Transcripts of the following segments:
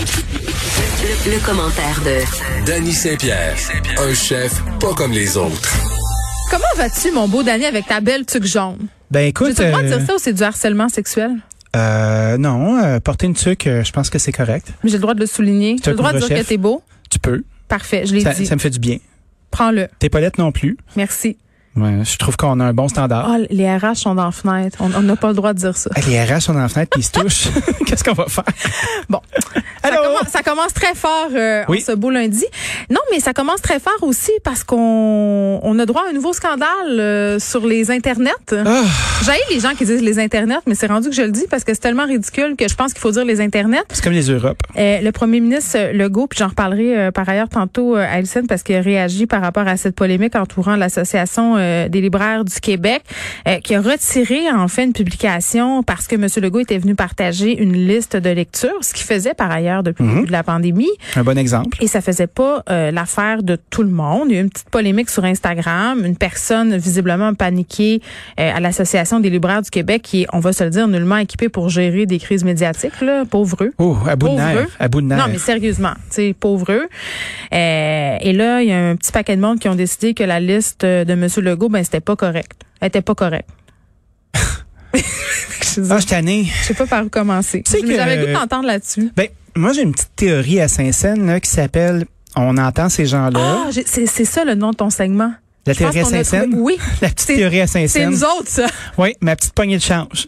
Le, le commentaire de Danny Saint-Pierre, un chef pas comme les autres. Comment vas-tu, mon beau Danny, avec ta belle tuque jaune? Ben écoute, de euh, dire ça ou c'est du harcèlement sexuel? euh, non, euh, porter une tuque, euh, je pense que c'est correct. Mais j'ai le droit de le souligner. J'ai le droit de dire que t'es beau. Tu peux. Parfait, je l'ai Ça, dit. ça me fait du bien. Prends-le. T'es pas lettre non plus. Merci. Ouais, je trouve qu'on a un bon standard. Oh, les RH sont dans la fenêtre. On n'a pas le droit de dire ça. Ah, Les RH sont dans la fenêtre puis ils se touchent. Qu'est-ce qu'on va faire? Bon. Allô? Commence, très fort euh, en Oui. ce beau lundi. Non, mais ça commence très fort aussi parce qu'on on a droit à un nouveau scandale euh, sur les internets. Ah, J'ai les gens qui disent les internets, mais c'est rendu que je le dis parce que c'est tellement ridicule que je pense qu'il faut dire les internets. c'est comme les Europes. Euh, le premier ministre euh, Legault, puis j'en reparlerai euh, par ailleurs tantôt à Alison parce qu'il a réagi par rapport à cette polémique entourant l'association euh, des libraires du Québec, euh, qui a retiré en fait une publication parce que M. Legault était venu partager une liste de lectures, ce qu'il faisait par ailleurs depuis le début de la pandémie. Un bon exemple. Et ça faisait pas euh, l'affaire de tout le monde. Il y a eu une petite polémique sur Instagram. Une personne visiblement paniquée euh, à l'Association des libraires du Québec qui est, on va se le dire, nullement équipée pour gérer des crises médiatiques, là, pauvre eux. Oh, à bout de nerfs. À bout de nerfs. Non, mais sérieusement, tu sais, pauvre eux. Euh, et là, il y a un petit paquet de monde qui ont décidé que la liste de M. Legault, ben, c'était pas correct. Elle était pas correcte. Je Ah, je tanné. sais pas par où commencer. Tu sais que- J'avais le goût d'entendre là-dessus. Ben, moi, j'ai une petite théorie à Saint-Saëns qui s'appelle On entend ces gens-là. Ah, c'est ça le nom de ton segment. La théorie à a Saint-Saëns. Oui. La petite C'est- théorie à C'est Saint-Saëns. nous autres, ça. Oui, ma petite poignée de change.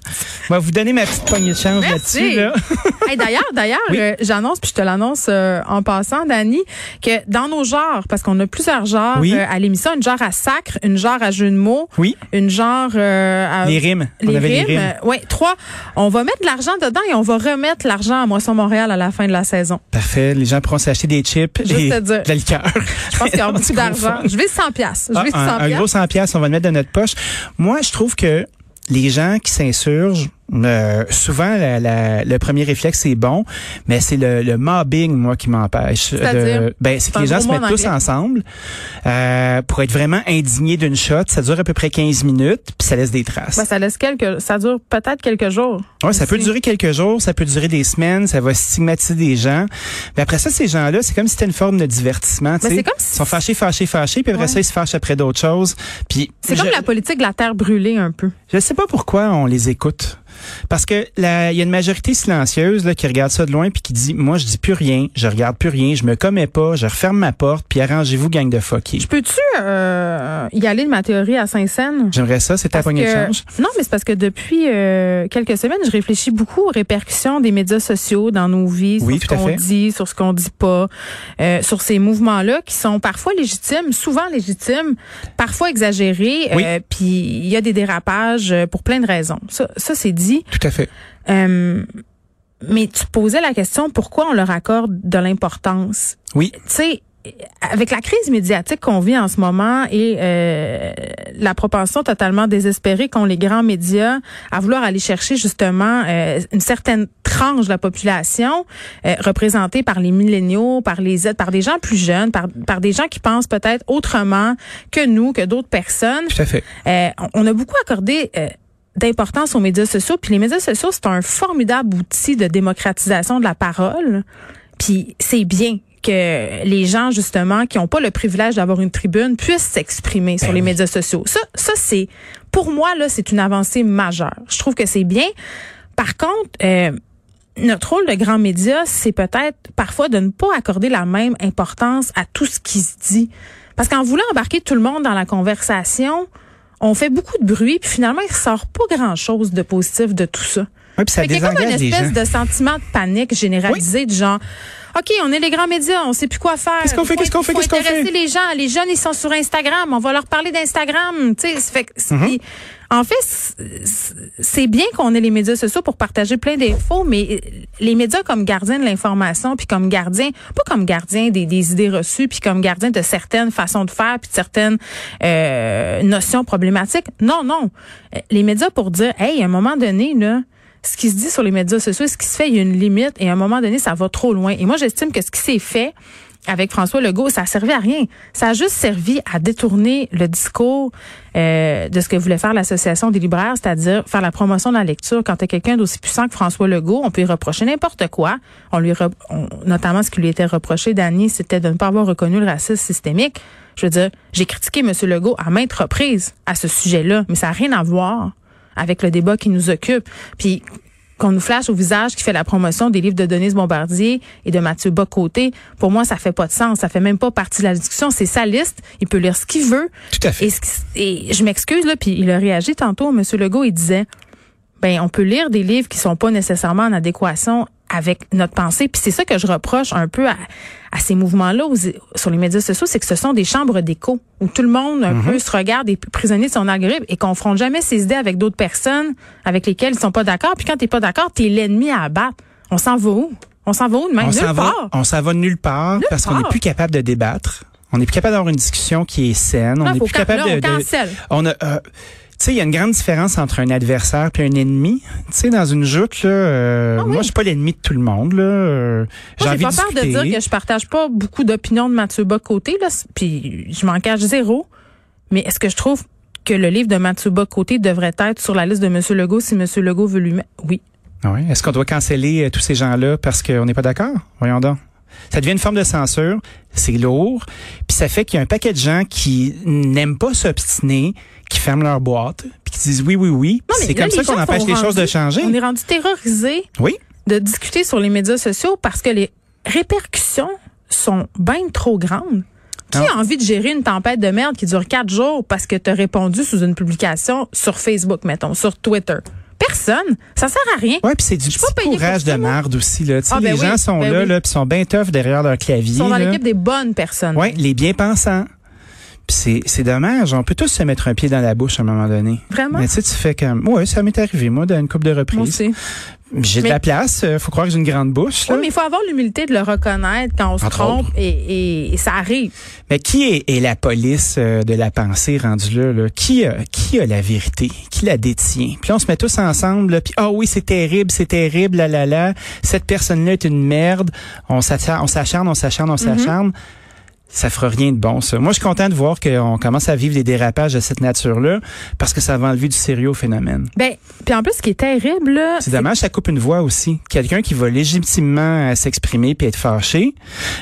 Je vais vous donner ma petite poignée de change là-dessus. Là. Hey, d'ailleurs, d'ailleurs, Oui. euh, j'annonce puis je te l'annonce euh, en passant, Dani, que dans nos genres, parce qu'on a plusieurs genres Oui. euh, à l'émission, une genre à sacre, une genre à jeu de mots, Oui, une genre à les rimes. On les avait rimes. les rimes. ouais, trois. On va mettre de l'argent dedans et on va remettre l'argent à Moisson Montréal à la fin de la saison. Parfait. Les gens pourront s'acheter des chips Juste et de la liqueur. Je pense qu'il y aura beaucoup C'est d'argent. Je vais 100 pièces. Je vais 100 un, un gros piastres. 100 pièces, on va le mettre dans notre poche. Moi, je trouve que les gens qui s'insurgent, euh, souvent la- la- le premier réflexe c'est bon, mais c'est le, le mobbing moi qui m'empêche. De- Ben c'est que les gens se mettent en tous ensemble euh, pour être vraiment indignés d'une shot. Ça dure à peu près 15 minutes, puis ça laisse des traces. Ben, ça laisse quelques, ça dure peut-être quelques jours. Ouais, ça peut durer quelques jours, ça peut durer des semaines, ça va stigmatiser des gens. Mais après ça, ces gens-là, c'est comme si c'était une forme de divertissement. Ben, c'est comme si- Ils sont fâchés, fâchés, fâchés, puis après Ouais. ça, ils se fâchent après d'autres choses. Puis C'est je- comme la politique de la terre brûlée un peu. je sais pas pourquoi on les écoute. Parce que il y a une majorité silencieuse là, qui regarde ça de loin puis qui dit moi je dis plus rien, je regarde plus rien, je me commets pas, je referme ma porte puis arrangez-vous gang de fuckers. Je peux-tu euh, y aller de ma théorie à Saint-Saëns? J'aimerais ça, c'est ta poignée de change. Non, mais c'est parce que depuis euh, quelques semaines, je réfléchis beaucoup aux répercussions des médias sociaux dans nos vies, Oui, sur tout ce qu'on dit, sur ce qu'on dit pas, euh, sur ces mouvements-là qui sont parfois légitimes, souvent légitimes, parfois exagérés, Oui. euh, puis il y a des dérapages euh, pour plein de raisons. Ça, ça c'est dit. Tout à fait. Euh, mais tu posais la question pourquoi on leur accorde de l'importance? Oui. tu sais, avec la crise médiatique qu'on vit en ce moment et euh, la propension totalement désespérée qu'ont les grands médias à vouloir aller chercher justement euh, une certaine tranche de la population euh, représentée par les milléniaux, par les Z, par des gens plus jeunes, par, par des gens qui pensent peut-être autrement que nous, que d'autres personnes. Tout à fait. Euh, on on a beaucoup accordé euh, d'importance aux médias sociaux. Puis les médias sociaux, c'est un formidable outil de démocratisation de la parole. Puis c'est bien que les gens, justement, qui n'ont pas le privilège d'avoir une tribune, puissent s'exprimer sur Ben les oui. médias sociaux. Ça, ça c'est, pour moi, là, c'est une avancée majeure. Je trouve que c'est bien. Par contre, euh, notre rôle de grand média, c'est peut-être parfois de ne pas accorder la même importance à tout ce qui se dit. Parce qu'en voulant embarquer tout le monde dans la conversation, on fait beaucoup de bruit, puis finalement, il ressort pas grand-chose de positif de tout ça. Oui, puis ça Fait qu'il y a comme une espèce de sentiment de panique généralisé du genre OK, on est les grands médias, on sait plus quoi faire. Qu'est-ce qu'on fait, qu'est-ce qu'on fait, qu'est-ce qu'on intéresser fait? les gens, les jeunes ils sont sur Instagram, on va leur parler d'Instagram, tu sais, que- Mm-hmm. en fait c'est- bien qu'on ait les médias sociaux pour partager plein d'infos, mais les médias comme gardiens de l'information puis comme gardiens, pas comme gardiens des, des idées reçues puis comme gardiens de certaines façons de faire puis de certaines euh, notions problématiques. Non, non. Les médias pour dire hey, à un moment donné là, ce qui se dit sur les médias sociaux, ce qui se fait, il y a une limite et à un moment donné, ça va trop loin. Et moi, j'estime que ce qui s'est fait avec François Legault, ça a servi à rien. Ça a juste servi à détourner le discours euh, de ce que voulait faire l'Association des libraires, c'est-à-dire faire la promotion de la lecture. Quand tu quelqu'un d'aussi puissant que François Legault, on peut lui reprocher n'importe quoi. On lui notamment ce qui lui était reproché, Dany, c'était de ne pas avoir reconnu le racisme systémique. Je veux dire, j'ai critiqué M. Legault à maintes reprises à ce sujet-là, mais ça n'a rien à voir avec le débat qui nous occupe. Puis qu'on nous flash au visage qui fait la promotion des livres de Denise Bombardier et de Mathieu Bocoté, pour moi, ça fait pas de sens. Ça fait même pas partie de la discussion. C'est sa liste. Il peut lire ce qu'il veut. Tout à fait. Et, je m'excuse, là, puis il a réagi tantôt, M. Legault, il disait, ben, on peut lire des livres qui sont pas nécessairement en adéquation avec notre pensée. Puis c'est ça que je reproche un peu à, ces mouvements-là sur les médias sociaux, c'est que ce sont des chambres d'écho où tout le monde un mhm. peu se regarde et prisonnier de son algorithme et confronte jamais ses idées avec d'autres personnes avec lesquelles ils sont pas d'accord. Puis quand t'es pas d'accord, t'es l'ennemi à abattre. On s'en va où? On s'en va où de même? On nulle part. on s'en va nulle part parce qu'on n'est plus capable de débattre. On n'est plus capable d'avoir une discussion qui est saine. on n'est plus capable de, on a, euh, tu sais, il y a une grande différence entre un adversaire et un ennemi. Tu sais, dans une joute, là, euh, ah moi, je suis pas l'ennemi de tout le monde. Là. Euh, j'ai envie pas peur de dire que je partage pas beaucoup d'opinions de Mathieu Bocoté, là, puis je m'en cache zéro. Mais est-ce que je trouve que le livre de Mathieu Bocoté devrait être sur la liste de M. Legault si M. Legault veut lui mettre? Oui. Ah oui. Est-ce qu'on doit canceller euh, tous ces gens-là parce qu'on n'est pas d'accord? Voyons donc. Ça devient une forme de censure, c'est lourd, puis ça fait qu'il y a un paquet de gens qui n'aiment pas s'obstiner, qui ferment leur boîte, puis qui disent oui, oui, oui. C'est comme ça qu'on empêche les choses de changer. On est rendu terrorisé oui. de discuter sur les médias sociaux parce que les répercussions sont bien trop grandes. Qui a envie de gérer une tempête de merde qui dure quatre jours parce que tu as répondu sous une publication sur Facebook, mettons, sur Twitter? Personne. Ça sert à rien. Ouais, puis c'est du petit courage de merde aussi là. Ah, ben les gens sont ben là, là, puis sont bien tough derrière leur clavier. Ils sont dans l'équipe des bonnes personnes. Oui, les bien pensants. C'est dommage. On peut tous se mettre un pied dans la bouche à un moment donné. Vraiment? Mais tu sais, tu fais comme... Ouais, ça m'est arrivé, moi, dans une coupe de reprises. J'ai de la place. Euh, faut croire que j'ai une grande bouche. Oui, mais il faut avoir l'humilité de le reconnaître quand on se trompe et, et, ça arrive. Mais qui est, est la police euh, de la pensée rendue là? là? Qui, a, qui a la vérité? Qui la détient? Puis on se met tous ensemble. Puis ah oui, c'est terrible, c'est terrible, là là là. Cette personne-là est une merde. On s'acharne, on s'acharne, on s'acharne, on mm-hmm. s'acharne ça fera rien de bon, ça. Moi, je suis content de voir qu'on commence à vivre des dérapages de cette nature-là parce que ça va enlever du sérieux au phénomène. Ben, puis en plus, ce qui est terrible, là. C'est dommage, ça coupe une voix aussi. Quelqu'un qui va légitimement euh, s'exprimer puis être fâché,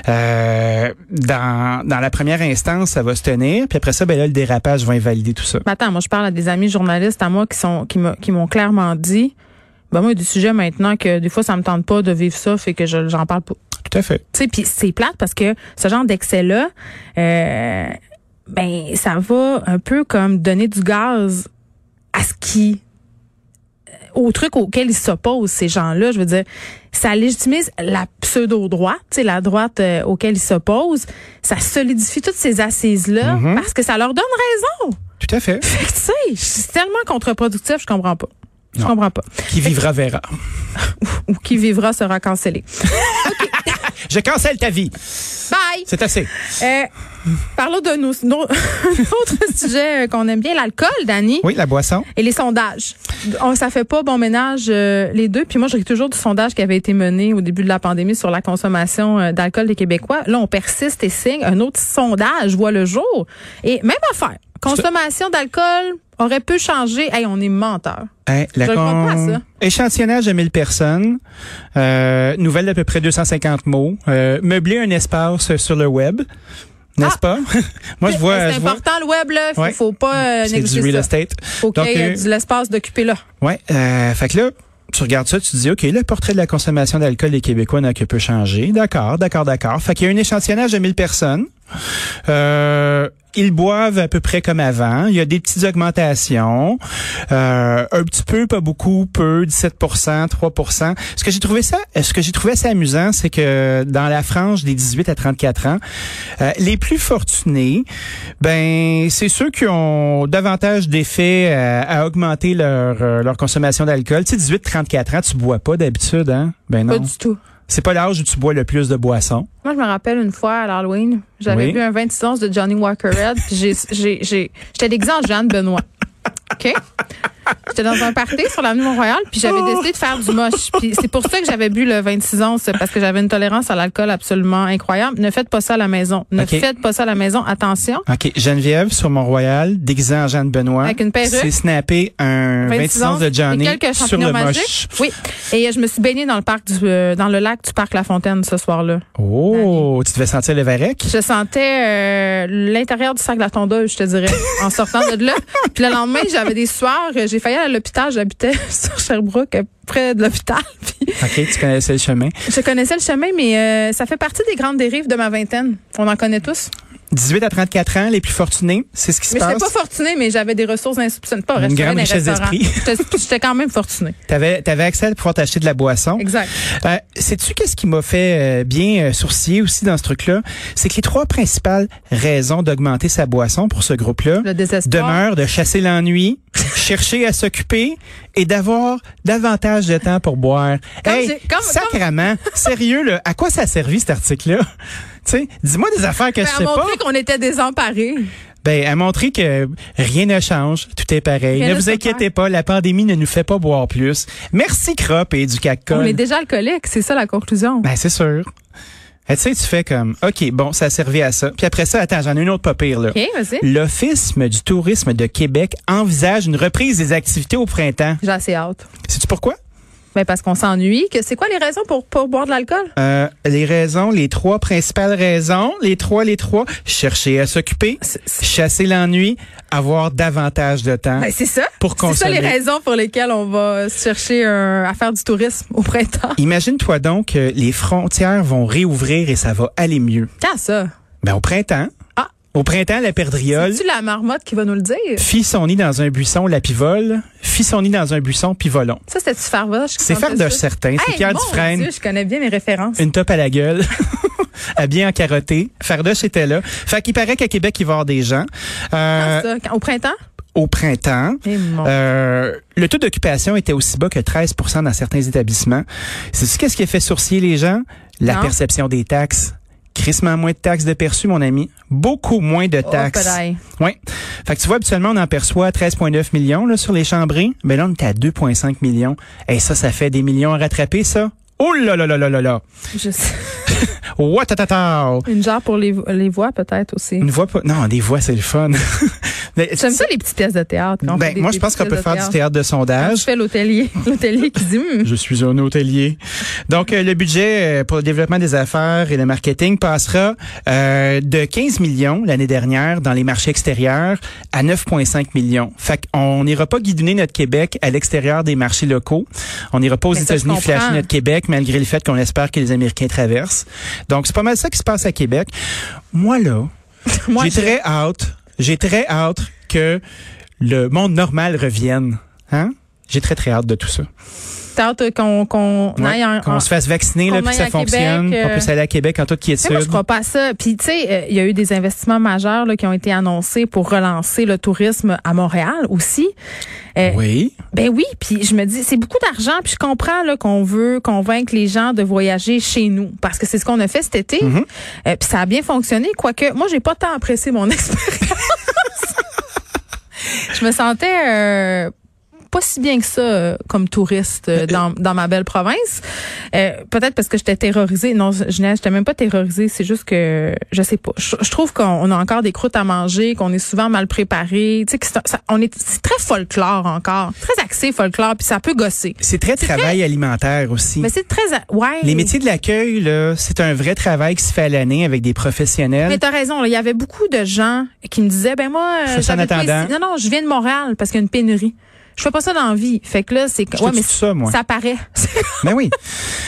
euh, dans, dans la première instance, ça va se tenir, puis après ça, ben là, le dérapage va invalider tout ça. Mais attends, moi, je parle à des amis journalistes à moi qui sont, qui m'ont clairement dit, ben moi, il y a du sujet maintenant que des fois, ça me tente pas de vivre ça, fait que j'en parle pas. Tout à fait. Tu sais, puis c'est plate parce que ce genre d'excès-là, euh, ben, ça va un peu comme donner du gaz à ce qui euh, au truc auquel ils s'opposent, ces gens-là. Je veux dire, ça légitimise la pseudo-droite, la droite euh, auquel ils s'opposent. Ça solidifie toutes ces assises-là mm-hmm. parce que ça leur donne raison. Tout à fait. Fait que, tu sais, c'est tellement contre-productif, je comprends pas. Je comprends pas. Qui vivra verra. Ou qui vivra sera cancellé. Je cancelle ta vie. Bye. C'est assez. Euh, parlons de nos, autre sujet qu'on aime bien, l'alcool, Dani. Oui, la boisson. Et les sondages. On, ça fait pas bon ménage euh, les deux. Puis moi, je ris toujours du sondage qui avait été mené au début de la pandémie sur la consommation euh, d'alcool des Québécois. Là, on persiste et signe. Un autre sondage voit le jour. Et même affaire. Consommation d'alcool aurait pu changer. Hey, on est menteur. Hey, la Je con... pas ça. Échantillonnage de 1000 personnes. Euh, nouvelle d'à peu près 250 mots. Euh, meubler un espace sur le web. N'est-ce ah! pas? Moi, je vois. C'est important, le web, là. Faut, faut pas euh, négliger du real estate. Faut qu'il y ait euh, de l'espace d'occuper là. Ouais. Euh, fait que là, tu regardes ça, tu te dis, OK, le portrait de la consommation d'alcool des Québécois n'a que peu changé. D'accord, d'accord, d'accord. Fait qu'il y a un échantillonnage de 1000 personnes. Euh, ils boivent à peu près comme avant. Il y a des petites augmentations, euh, un petit peu, pas beaucoup, peu, 17 3 Ce que j'ai trouvé ça, ce que j'ai trouvé assez amusant, c'est que dans la frange des 18 à 34 ans, euh, les plus fortunés, ben c'est ceux qui ont davantage d'effets à, à, augmenter leur euh, leur consommation d'alcool. Tu sais, 18 34 ans, tu bois pas d'habitude, hein? Ben non. Pas du tout. C'est pas l'âge où tu bois le plus de boissons. Moi, je me rappelle une fois à l'Halloween, j'avais vu un 26 onces de Johnny Walker Red, puis j'ai, j'ai, j'ai, j'étais déguisée en Jeanne Benoît. OK? J'étais dans un party sur l'avenue Mont-Royal, puis j'avais décidé de faire du moche. Puis c'est pour ça que j'avais bu le 26 ans, c'est parce que j'avais une tolérance à l'alcool absolument incroyable. Ne faites pas ça à la maison. Ne faites pas ça à la maison. Attention. OK, Geneviève sur Mont-Royal, déguisée en Jeanne Benoît. Avec une perruque. C'est snappé un 26 onces de Johnny sur le moche. Oui. Et euh, je me suis baignée dans le parc du, euh, dans le lac du parc La Fontaine ce soir-là. Oh, tu devais sentir le varec? Je sentais euh, l'intérieur du sac de la tondeuse, je te dirais, en sortant de là. Puis le lendemain, j'avais des sueurs. J'ai failli aller à l'hôpital. J'habitais sur Sherbrooke, euh, près de l'hôpital. OK, tu connaissais le chemin. je connaissais le chemin, mais euh, ça fait partie des grandes dérives de ma vingtaine. On en connaît tous. 18 à 34 ans, les plus fortunés, c'est ce qui se Mais j'étais passe. pas fortunée, mais j'avais des ressources insoupçonnées. Pas Une grande mais richesse d'esprit. J'étais j'étais quand même fortunée. T'avais, t'avais accès à pouvoir t'acheter de la boisson. Exact. Euh, Sais-tu qu'est-ce qui m'a fait euh, bien euh, sourciller aussi dans ce truc-là? C'est que les trois principales raisons d'augmenter sa boisson pour ce groupe-là demeurent de chasser l'ennui, chercher à s'occuper et d'avoir davantage de temps pour boire. Comme hey, comme- sérieux, là, à quoi ça a servi cet article-là? Tu sais, dis-moi des affaires que Ben, je sais pas. montrer qu'on était désemparés. Ben, à montrer que rien ne change, tout est pareil. Rien ne vous inquiétez pas, la pandémie ne nous fait pas boire plus. Merci Crop et du On CAC est déjà alcoolique, c'est ça la conclusion. Ben, c'est sûr. Eh, tu sais, tu fais comme, OK, bon, ça a servi à ça. Puis après ça, attends, j'en ai une autre pas pire, là. OK, vas-y. L'Office du tourisme de Québec envisage une reprise des activités au printemps. J'ai assez hâte. Sais-tu pourquoi? Ben parce qu'on s'ennuie. Que c'est quoi les raisons pour pour boire de l'alcool? Euh, les raisons, les trois principales raisons, les trois, les trois, chercher à s'occuper, chasser l'ennui, avoir davantage de temps. Ben c'est ça. Pour C'est ça les consommer. raisons pour lesquelles on va chercher à faire du tourisme au printemps. Imagine-toi donc que les frontières vont réouvrir et ça va aller mieux. Quand ça Ben, au printemps. Au printemps, la perdriole C'est la marmotte qui va nous le dire? Fit son nid dans un buisson, la pivole, fit son nid dans un buisson, pivolon. Ça c'était Fardoche. C'est Fardoche certain, c'est Hey, Pierre mon Dufresne. Dieu, je connais bien mes références. Une top à la gueule. habillé en carotté. Fardoche était là. Fait qu'il paraît qu'à Québec, il va y avoir des gens. Euh, Quand ça? Quand- Au printemps? au printemps. Eh, Euh, le taux d'occupation était aussi bas que 13% dans certains établissements. C'est qu'est-ce qui a fait sourciller les gens? La Non. perception des taxes. Crissement moins de taxes de perçu, mon ami. Beaucoup moins de Oh, taxes. padaille. Oui. Fait que tu vois, habituellement, on en perçoit 13,9 millions là, sur les chambrés. Mais là, on est à 2,5 millions. Et ça, ça fait des millions à rattraper, ça. Oh là là là là là là. Je sais. Ouatatata. Une genre pour les, les voix peut-être aussi. Une voix pas. Non, des voix, c'est le fun. J'aime ça les petites pièces de théâtre. quand Ben, des- moi, je pense qu'on peut faire du théâtre de sondage. tu fais l'hôtelier, l'hôtelier qui dit Hum, Je suis un hôtelier. Donc, euh, le budget euh, pour le développement des affaires et le marketing passera euh, de 15 millions l'année dernière dans les marchés extérieurs à 9,5 millions. Fait qu'on n'ira pas guidonner notre Québec à l'extérieur des marchés locaux. On n'ira pas aux je États-Unis flasher notre Québec, malgré le fait qu'on espère que les Américains traversent. Donc, c'est pas mal ça qui se passe à Québec. Moi, là, j'ai très hâte, j'ai très hâte que le monde normal revienne. Hein? J'ai très, très hâte de tout ça. t'as hâte qu'on qu'on Ouais, aille en, qu'on en- se fasse vacciner, qu'on là, puis que aille ça à fonctionne, Québec, qu'on euh, puisse aller à Québec en toute Tu sais, quiétude. moi, je crois pas à ça. Puis, tu sais, euh, il y a eu des investissements majeurs là, qui ont été annoncés pour relancer le tourisme à Montréal aussi. Euh, Oui. Ben oui, puis je me dis, c'est beaucoup d'argent, puis je comprends là qu'on veut convaincre les gens de voyager chez nous, parce que c'est ce qu'on a fait cet été, Mhm. Euh, puis ça a bien fonctionné, quoique moi, j'ai pas tant apprécié mon expérience. je me sentais euh, pas si bien que ça euh, comme touriste euh, dans, dans ma belle province. Euh, Peut-être parce que j'étais terrorisée. Non, je n'étais même pas terrorisée. C'est juste que je sais pas. Je, je trouve qu'on a encore des croûtes à manger, qu'on est souvent mal préparé. Tu sais, ça- on est très folklore encore, très axé folklore, puis ça peut gosser. C'est très travail alimentaire aussi. Mais c'est très ouais. Les métiers de l'accueil, là, c'est un vrai travail qui se fait à l'année avec des professionnels. Mais t'as raison, il y avait beaucoup de gens qui me disaient, ben moi, euh, ça en attendant. ici. Non, non, je viens de Montréal parce qu'il y a une pénurie. Je fais pas ça dans la vie. Fait que là, c'est Je ouais, mais ça, moi. ça paraît. Ben oui.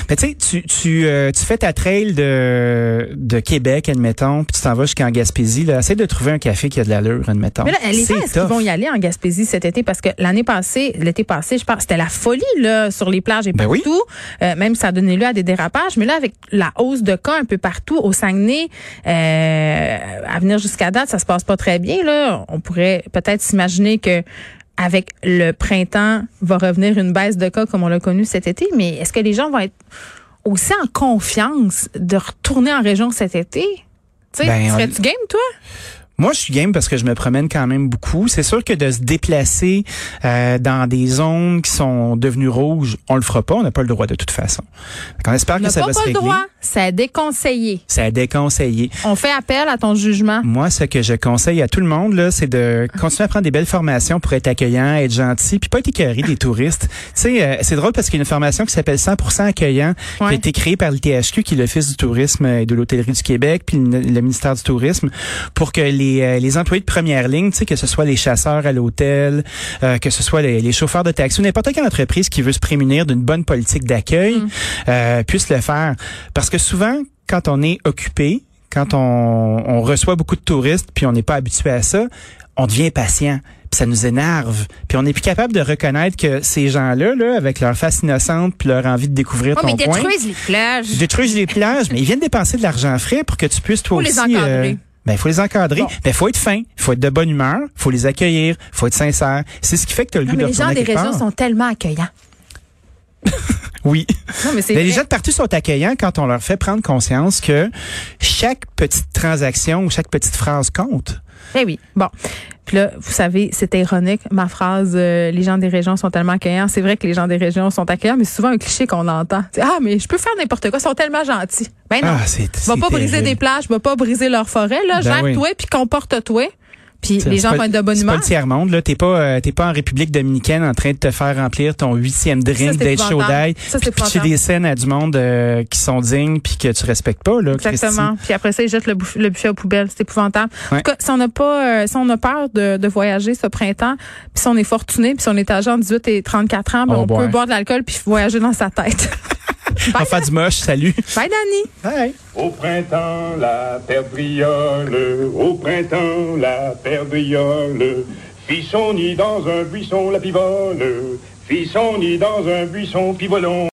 Mais tu sais, tu, tu, euh, tu fais ta trail de, de Québec, admettons, puis tu t'en vas jusqu'en Gaspésie. Là. Essaye de trouver un café qui a de l'allure, admettons. Mais là, les gens, est-ce qu'ils vont y aller en Gaspésie cet été? Parce que l'année passée, l'été passé, je pense, c'était la folie, là, sur les plages et Ben oui. partout. Euh, même ça a donné lieu à des dérapages. Mais là, avec la hausse de cas un peu partout, au Saguenay, euh, à venir jusqu'à date, ça se passe pas très bien, là. On pourrait peut-être s'imaginer que avec le printemps, va revenir une baisse de cas comme on l'a connu cet été. Mais est-ce que les gens vont être aussi en confiance de retourner en région cet été? Ben, serais-tu game, toi? Moi, je suis game parce que je me promène quand même beaucoup. C'est sûr que de se déplacer euh, dans des zones qui sont devenues rouges, on le fera pas. On n'a pas le droit de toute façon. On espère que On ça pas, va pas se le régler. droit. C'est déconseillé. C'est à déconseiller. On fait appel à ton jugement. Moi, ce que je conseille à tout le monde, là, c'est de continuer à prendre des belles formations pour être accueillant, être gentil, puis pas être écœuré des touristes. Tu sais, euh, c'est drôle parce qu'il y a une formation qui s'appelle 100% accueillant, qui a été créée par l'ITHQ, qui est l'Office du tourisme et de l'hôtellerie du Québec, puis le, le ministère du tourisme, pour que les, euh, les employés de première ligne, tu sais, que ce soit les chasseurs à l'hôtel, euh, que ce soit les, les chauffeurs de taxi, ou n'importe quelle entreprise qui veut se prémunir d'une bonne politique d'accueil, euh, puisse le faire. Parce que souvent, quand on est occupé, quand on, on reçoit beaucoup de touristes, puis on n'est pas habitué à ça, on devient patient. Puis ça nous énerve. Puis on n'est plus capable de reconnaître que ces gens-là, là, avec leur face innocente puis leur envie de découvrir Oh, mais ton coin, détruisent les plages. ils détruisent les plages, mais ils viennent dépenser de l'argent frais pour que tu puisses toi les aussi. encadrer. Ben, il faut les encadrer. Bon. Ben, faut être fin. Il faut être de bonne humeur. Il faut les accueillir. Il faut être sincère. C'est ce qui fait que tu as le Non, goût mais de les gens des part. sont tellement accueillants. Oui. Non, mais Mais les gens de partout sont accueillants quand on leur fait prendre conscience que chaque petite transaction ou chaque petite phrase compte. Eh oui. Bon. Puis là, vous savez, c'est ironique. Ma phrase, euh, les gens des régions sont tellement accueillants. C'est vrai que les gens des régions sont accueillants, mais c'est souvent un cliché qu'on entend. Tu sais, ah, mais je peux faire n'importe quoi. Ils sont tellement gentils. Ben non. Ah, c'est va pas briser des plages, va pas briser leur forêt. Là, Ben gère-toi puis comporte-toi. Puis les gens vont être de bonne C'est pas humeur. le tiers monde là. T'es pas euh, t'es pas en République dominicaine en train de te faire remplir ton huitième drink d'être chaud d'ail, Ça, c'est puis des scènes à du monde euh, qui sont dignes puis que tu respectes pas là. Exactement. Puis après ça, ils jettent le, le buffet aux poubelles. C'est épouvantable. En tout cas, si on n'a pas, euh, si on a peur de, de voyager ce printemps, puis si on est fortuné, puis si on est âgé entre 18 et 34 ans, ben, On peut boire. boire de l'alcool puis voyager dans sa tête. On va faire du moche. Salut. Bye, Dani. Bye. Au printemps, la perdriole, au printemps, la perdriole, fit son nid dans un buisson, la pivole, fit son nid dans un buisson, pivolon.